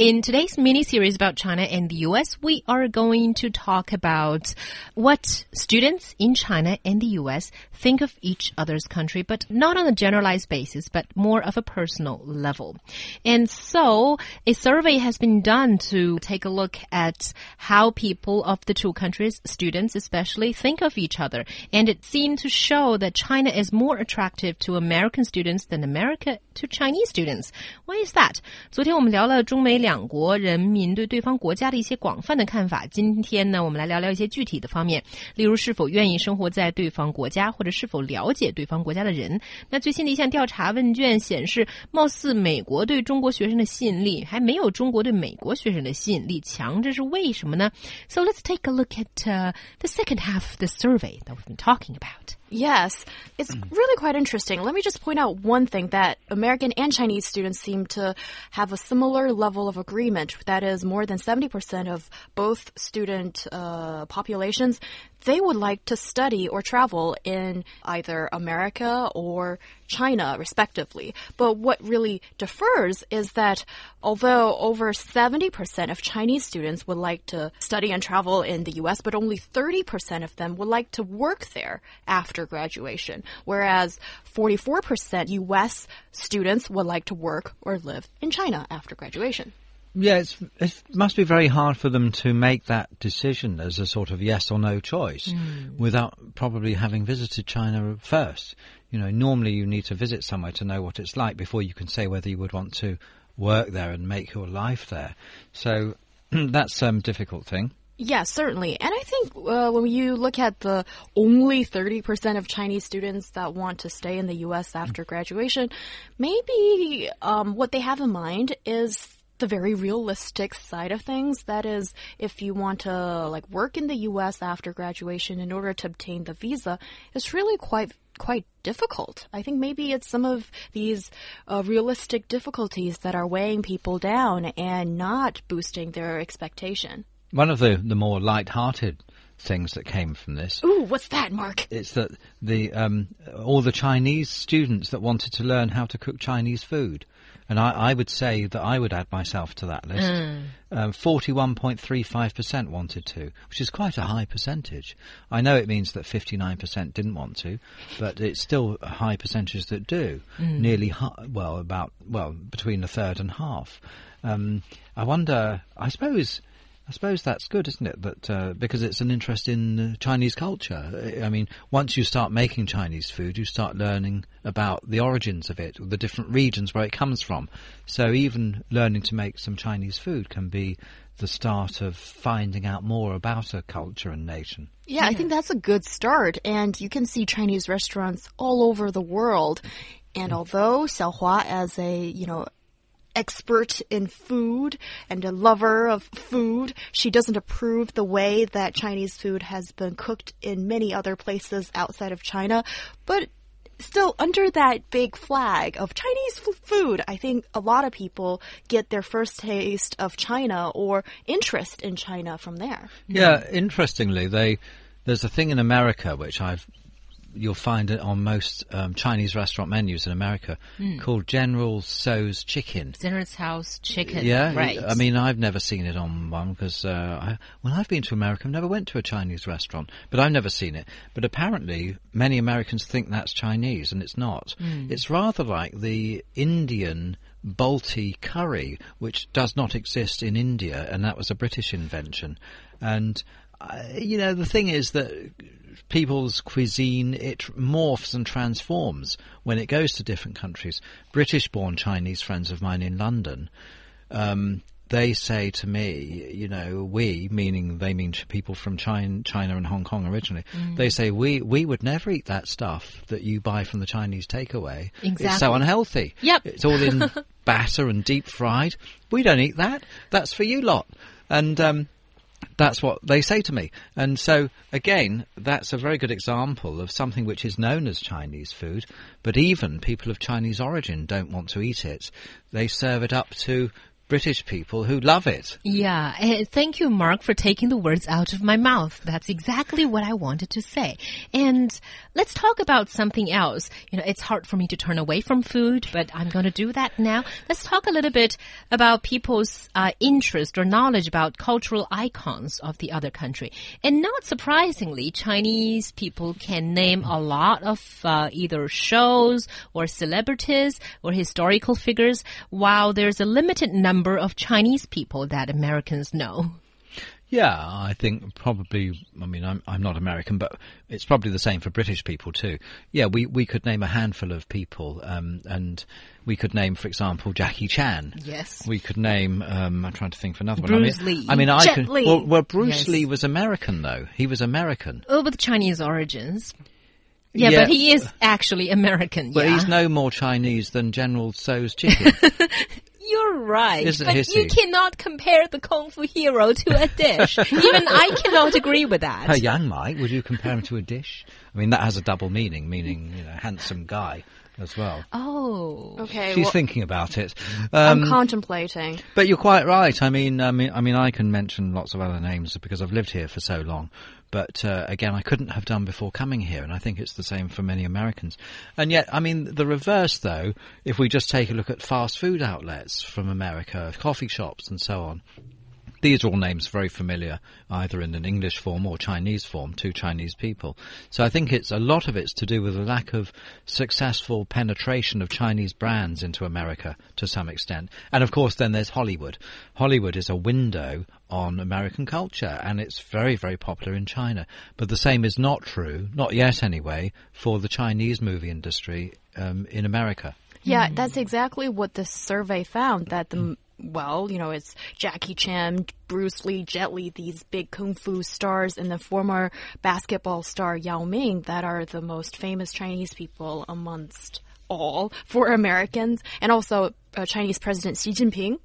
In today's mini series about China and the US, we are going to talk about what students in China and the US think of each other's country, but not on a generalized basis, but more of a personal level. And so a survey has been done to take a look at how people of the two countries, students especially, think of each other. And it seemed to show that China is more attractive to American students than America to Chinese students. Why is that? 昨天我们聊了中美 两国人民对对方国家的一些广泛的看法。今天呢，我们来聊聊一些具体的方面，例如是否愿意生活在对方国家，或者是否了解对方国家的人。那最新的一项调查问卷显示，貌似美国对中国学生的吸引力还没有中国对美国学生的吸引力强，这是为什么呢？So let's take a look at、the second half of the survey that we've been talking about. Yes, it's really quite interesting. Let me just point out one thing that American and Chinese students seem to have a similar level of agreement. That is, more than 70% of both student uh, populations, they would like to study or travel in either America or China, respectively. But what really differs is that although over 70% of Chinese students would like to study and travel in the US, but only 30% of them would like to work there after graduation, whereas 44% US students would like to work or live in China after graduation. Yeah, it's, it must be very hard for them to make that decision as a sort of yes or no choice without probably having visited China first. You know, normally you need to visit somewhere to know what it's like before you can say whether you would want to work there and make your life there. So that's a um, difficult thing. Yes, certainly. And I think uh, when you look at the only 30% of Chinese students that want to stay in the U.S. after graduation, maybe um, what they have in mind is the very realistic side of things. That is, if you want to like work in the U.S. after graduation in order to obtain the visa, it's really quite quite difficult. I think maybe it's some of these uh, realistic difficulties that are weighing people down and not boosting their expectation. One of the, the more light-hearted things that came from this Ooh, what's that, Mark? It's that the um, all the Chinese students that wanted to learn how to cook Chinese food, and I, I would say that I would add myself to that list. Um, Forty-one point three five percent wanted to, which is quite a high percentage. I know it means that fifty-nine percent didn't want to, but it's still a high percentage that do. Nearly, well, about well between a third and half. Um, I wonder. I suppose. I suppose that's good, isn't it? That uh, because it's an interest in uh, Chinese culture. I mean, once you start making Chinese food, you start learning about the origins of it, the different regions where it comes from. So even learning to make some Chinese food can be the start of finding out more about a culture and nation. Yeah, I think that's a good start. And you can see Chinese restaurants all over the world. And although Xiaohua, as a, you know, expert in food and a lover of food, she doesn't approve the way that Chinese food has been cooked in many other places outside of China. But still, under that big flag of Chinese food, I think a lot of people get their first taste of China or interest in China from there. Yeah, interestingly, they there's a thing in America which I've you'll find it on most um, Chinese restaurant menus in America called General Tso's Chicken. Dinner's house chicken. Yeah, right. I mean, I've never seen it on one because uh, when I've been to America, I've never went to a Chinese restaurant, but I've never seen it. But apparently, many Americans think that's Chinese, and it's not. It's rather like the Indian Balti curry, which does not exist in India, and that was a British invention. And you know, the thing is that people's cuisine it morphs and transforms when it goes to different countries. British-born Chinese friends of mine in London, um, they say to me, you know, we, meaning they mean people from China, China and Hong Kong originally, they say we we would never eat that stuff that you buy from the Chinese takeaway. Exactly. It's so unhealthy. Yep. It's all in batter and deep fried. We don't eat that. That's for you lot. And um, That's what they say to me. And so, again, that's a very good example of something which is known as Chinese food, but even people of Chinese origin don't want to eat it. They serve it up to British people who love it. Yeah, and thank you, Mark, for taking the words out of my mouth. That's exactly what I wanted to say. And let's talk about something else. You know, it's hard for me to turn away from food, but I'm going to do that now. Let's talk a little bit about people's uh, interest or knowledge about cultural icons of the other country. And not surprisingly, Chinese people can name a lot of uh, either shows or celebrities or historical figures, while there's a limited number number of Chinese people that Americans know. Yeah, I think probably. I mean, I'm I'm not American, but it's probably the same for British people too. Yeah, we we could name a handful of people, um, and we could name, for example, Jackie Chan. Yes. We could name. Um, I'm trying to think for another Bruce one. I mean, Lee. I mean, I. Li. Well, well, Bruce Yes. Lee was American though. He was American. Oh, with Chinese origins. Yeah, Yeah. but he is actually American. But yeah. he's no more Chinese than General Tso's chicken. You're right. Isn't but hissy. you cannot compare the Kung Fu hero to a dish. Even I cannot agree with that. Her Yang might. Would you compare him to a dish? I mean, that has a double meaning, meaning you know, handsome guy as well. Oh. Okay, She's well, thinking about it. I'm Um, contemplating. But you're quite right. I mean, I mean, I mean, I can mention lots of other names because I've lived here for so long. But uh, again, I couldn't have done before coming here, and I think it's the same for many Americans. And yet, I mean, the reverse, though, if we just take a look at fast food outlets from America, coffee shops, and so on, these are all names very familiar, either in an English form or Chinese form to Chinese people. So I think it's a lot of it's to do with a lack of successful penetration of Chinese brands into America to some extent. And of course, then there's Hollywood. Hollywood is a window on American culture, and it's very, very popular in China. But the same is not true, not yet anyway, for the Chinese movie industry um, in America. Yeah, that's exactly what the survey found that the well, you know, it's Jackie Chan, Bruce Lee, Jet Li, these big kung fu stars, and the former basketball star Yao Ming that are the most famous Chinese people amongst all for Americans, and also uh, Chinese President Xi Jinping.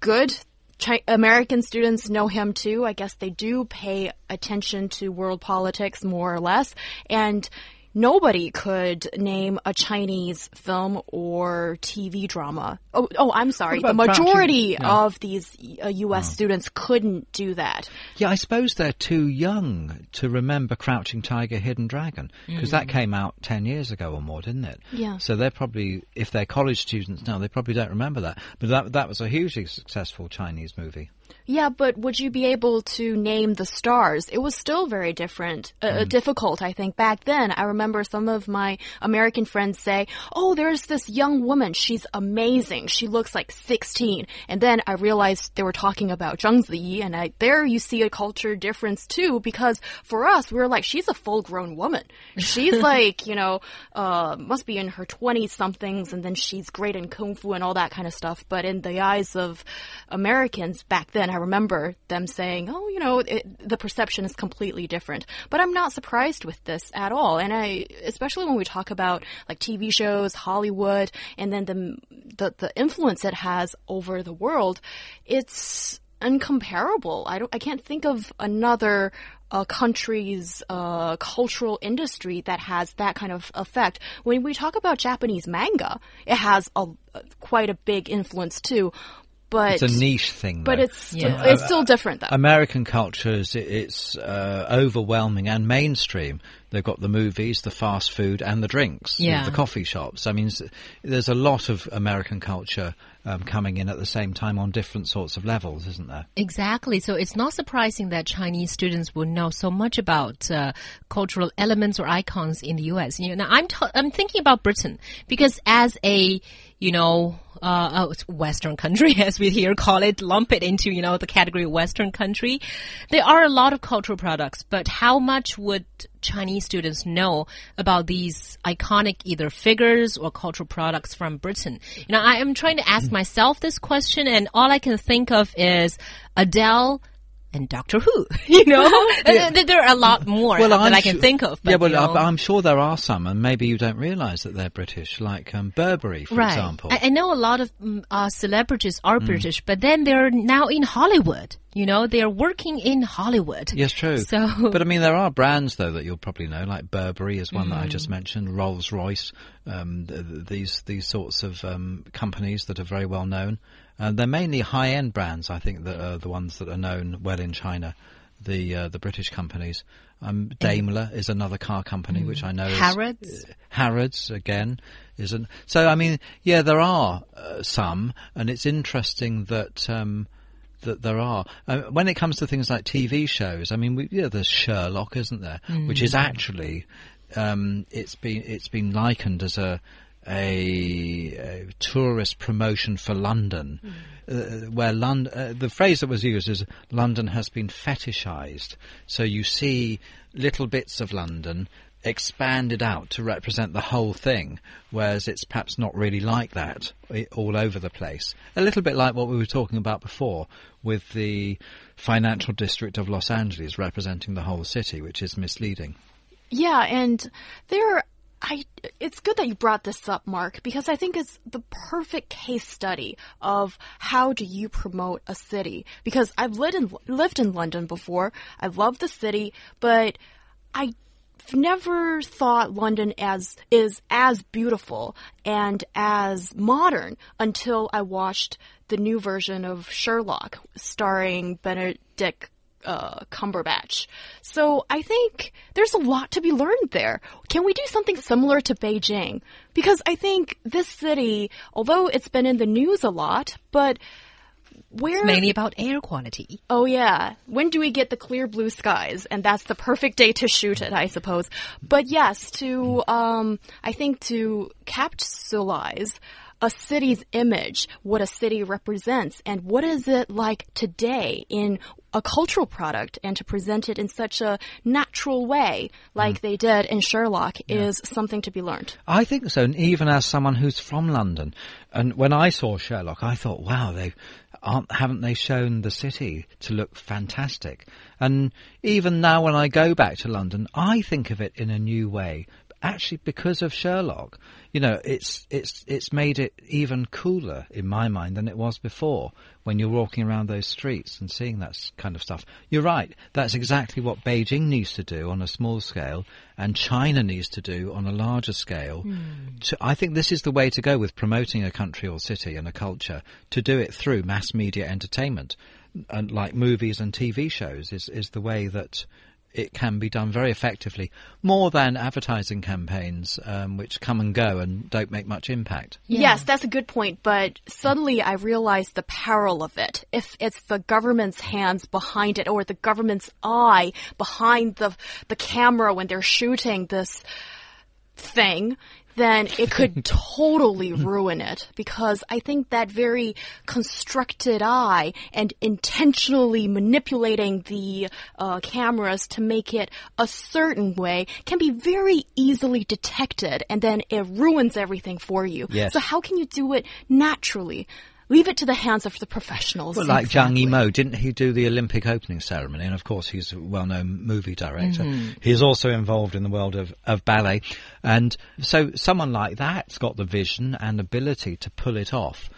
Good. Chi- American students know him too. I guess they do pay attention to world politics more or less. And nobody could name a Chinese film or TV drama. Oh, oh I'm sorry. The majority of these uh, U.S. students couldn't do that. Yeah, I suppose they're too young to remember Crouching Tiger, Hidden Dragon because that came out 10 years ago or more, didn't it? Yeah. So they're probably, if they're college students now, they probably don't remember that. But that, that was a hugely successful Chinese movie. Yeah, but would you be able to name the stars? It was still very different, uh, uh, difficult, I think. Back then, I remember some of my American friends say, Oh, there's this young woman. She's amazing. She looks like 16. And then I realized they were talking about Zhang Ziyi, and I, there you see a culture difference too, because for us, we were like, she's a full grown woman. She's like, you know, uh, must be in her 20 somethings, and then she's great in kung fu and all that kind of stuff. But in the eyes of Americans back then, I remember them saying, oh, you know, it, the perception is completely different. But I'm not surprised with this at all. And I, especially when we talk about like TV shows, Hollywood, and then the, the, the influence it has over the world, it's incomparable. I don't, I can't think of another uh, country's uh, cultural industry that has that kind of effect. When we talk about Japanese manga, it has a, quite a big influence too. But It's a niche thing, but though. it's Yeah. it's still different though. American culture is it's uh, overwhelming and mainstream. They've got the movies, the fast food, and the drinks. Yeah. the coffee shops. I mean, there's a lot of American culture um, coming in at the same time on different sorts of levels, isn't there? Exactly. So it's not surprising that Chinese students would know so much about uh, cultural elements or icons in the U.S. You know, now I'm t- I'm thinking about Britain because as a you know uh, oh, Western country as we here call it, lump it into you know the category Western country. There are a lot of cultural products, but how much would Chinese students know about these iconic either figures or cultural products from Britain? You know, I am trying to ask myself this question, and all I can think of is Adele and Doctor Who. You know, th- there are a lot more that I'm I can think of. But, yeah, well, you know, I'm sure there are some, and maybe you don't realise that they're British, like um, Burberry, for right. example. I, I know a lot of mm, uh, celebrities are British, but then they're now in Hollywood. You know, they're working in Hollywood. Yes, true. So- but I mean, there are brands though that you'll probably know, like Burberry is one that I Mm. just mentioned, Rolls Royce, um, th- th- these these sorts of um, companies that are very well known. Uh, they're mainly high end brands, I think, that are the ones that are known well in China. The uh, the British companies. Um, Daimler is another car company which I know. is- Harrods? uh, Harrods again isn't. So I mean, yeah, there are uh, some, and it's interesting that. Um, that there are. Uh, when it comes to things like TV shows, I mean, we, yeah, there's Sherlock, isn't there? Which is actually, um, it's been it's been likened as a a, a tourist promotion for London, uh, where London. Uh, the phrase that was used is London has been fetishized. So you see little bits of London expanded out to represent the whole thing, whereas it's perhaps not really like that all over the place. A little bit like what we were talking about before with the financial district of Los Angeles representing the whole city, which is misleading. Yeah, and there, I. It's good that you brought this up, Mark, because I think it's the perfect case study of how do you promote a city. Because I've lived in lived in London before. I love the city, but I never thought London as is as beautiful and as modern until I watched the new version of Sherlock starring Benedict uh, Cumberbatch. So I think there's a lot to be learned there. Can we do something similar to Beijing? Because I think this city, although it's been in the news a lot, but where It's mainly about air quality. Oh yeah. When do we get the clear blue skies? And that's the perfect day to shoot it, I suppose. But yes, to um I think to capsulize a city's image, what a city represents, and what is it like today in a cultural product, and to present it in such a natural way, like mm. they did in Sherlock, is something to be learned. I think so, and even as someone who's from London, and when I saw Sherlock, I thought, wow, they haven't they shown the city to look fantastic? And even now, when I go back to London, I think of it in a new way. Actually, because of Sherlock, you know, it's it's it's made it even cooler in my mind than it was before. When you're walking around those streets and seeing that kind of stuff, you're right. That's exactly what Beijing needs to do on a small scale, and China needs to do on a larger scale. Hmm. To, I think this is the way to go with promoting a country or city and a culture. To do it through mass media entertainment, and like movies and TV shows, is is the way that it can be done very effectively, more than advertising campaigns, um, which come and go and don't make much impact. Yes, that's a good point, but suddenly I realized the peril of it. If it's the government's hands behind it or the government's eye behind the the camera when they're shooting this thing, then it could totally ruin it because I think that very constructed eye and intentionally manipulating the uh, cameras to make it a certain way can be very easily detected and then it ruins everything for you. Yes. So how can you do it naturally? Leave it to the hands of the professionals. Well, like Zhang Exactly. Yimou, didn't he do the Olympic opening ceremony? And of course, he's a well-known movie director. Mm-hmm. He's also involved in the world of, of ballet. And so someone like that's got the vision and ability to pull it off.